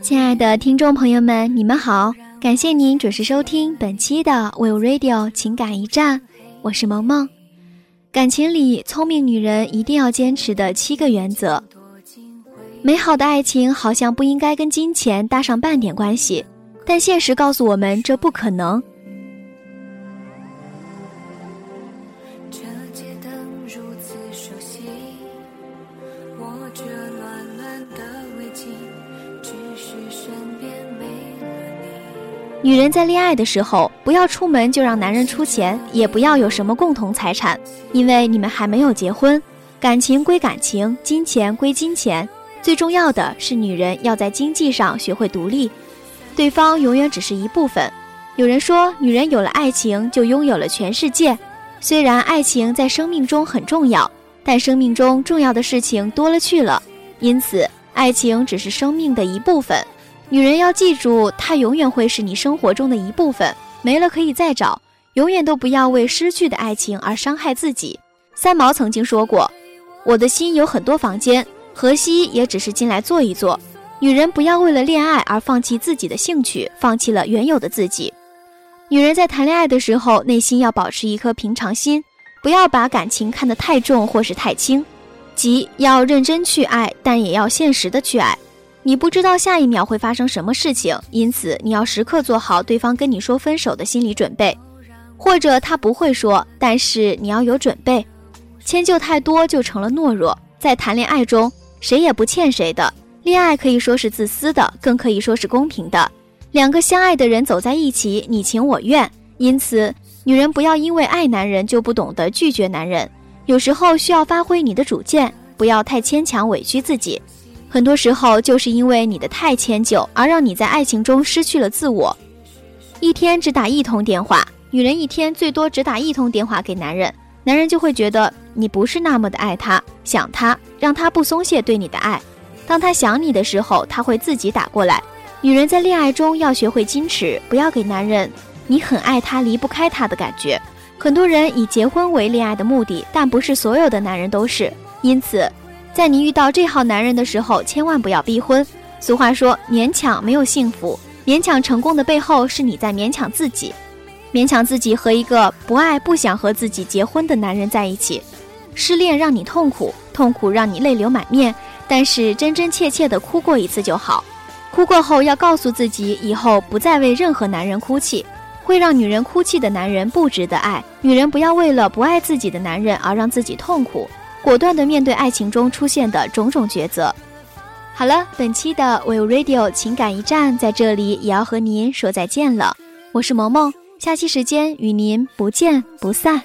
亲爱的听众朋友们，你们好，感谢您准时收听本期的 Will Radio 情感驿站，我是萌萌。感情里，聪明女人一定要坚持的七个原则。美好的爱情好像不应该跟金钱搭上半点关系，但现实告诉我们这不可能。女人在恋爱的时候，不要出门就让男人出钱，也不要有什么共同财产，因为你们还没有结婚。感情归感情，金钱归金钱，最重要的是女人要在经济上学会独立，对方永远只是一部分。有人说，女人有了爱情就拥有了全世界。虽然爱情在生命中很重要，但生命中重要的事情多了去了，因此爱情只是生命的一部分。女人要记住，它永远会是你生活中的一部分，没了可以再找，永远都不要为失去的爱情而伤害自己。三毛曾经说过：“我的心有很多房间，荷西也只是进来坐一坐。”女人不要为了恋爱而放弃自己的兴趣，放弃了原有的自己。女人在谈恋爱的时候，内心要保持一颗平常心，不要把感情看得太重或是太轻，即要认真去爱，但也要现实的去爱。你不知道下一秒会发生什么事情，因此你要时刻做好对方跟你说分手的心理准备，或者他不会说，但是你要有准备。迁就太多就成了懦弱。在谈恋爱中，谁也不欠谁的。恋爱可以说是自私的，更可以说是公平的。两个相爱的人走在一起，你情我愿。因此，女人不要因为爱男人就不懂得拒绝男人，有时候需要发挥你的主见，不要太牵强委屈自己。很多时候，就是因为你的太迁就，而让你在爱情中失去了自我。一天只打一通电话，女人一天最多只打一通电话给男人，男人就会觉得你不是那么的爱他，想他，让他不松懈对你的爱。当他想你的时候，他会自己打过来。女人在恋爱中要学会矜持，不要给男人你很爱他、离不开他的感觉。很多人以结婚为恋爱的目的，但不是所有的男人都是，因此。在你遇到这号男人的时候，千万不要逼婚。俗话说，勉强没有幸福，勉强成功的背后是你在勉强自己，勉强自己和一个不爱、不想和自己结婚的男人在一起。失恋让你痛苦，痛苦让你泪流满面，但是真真切切的哭过一次就好。哭过后要告诉自己，以后不再为任何男人哭泣。会让女人哭泣的男人不值得爱。女人不要为了不爱自己的男人而让自己痛苦。果断的面对爱情中出现的种种抉择。好了，本期的 Will Radio 情感驿站在这里也要和您说再见了。我是萌萌，下期时间与您不见不散。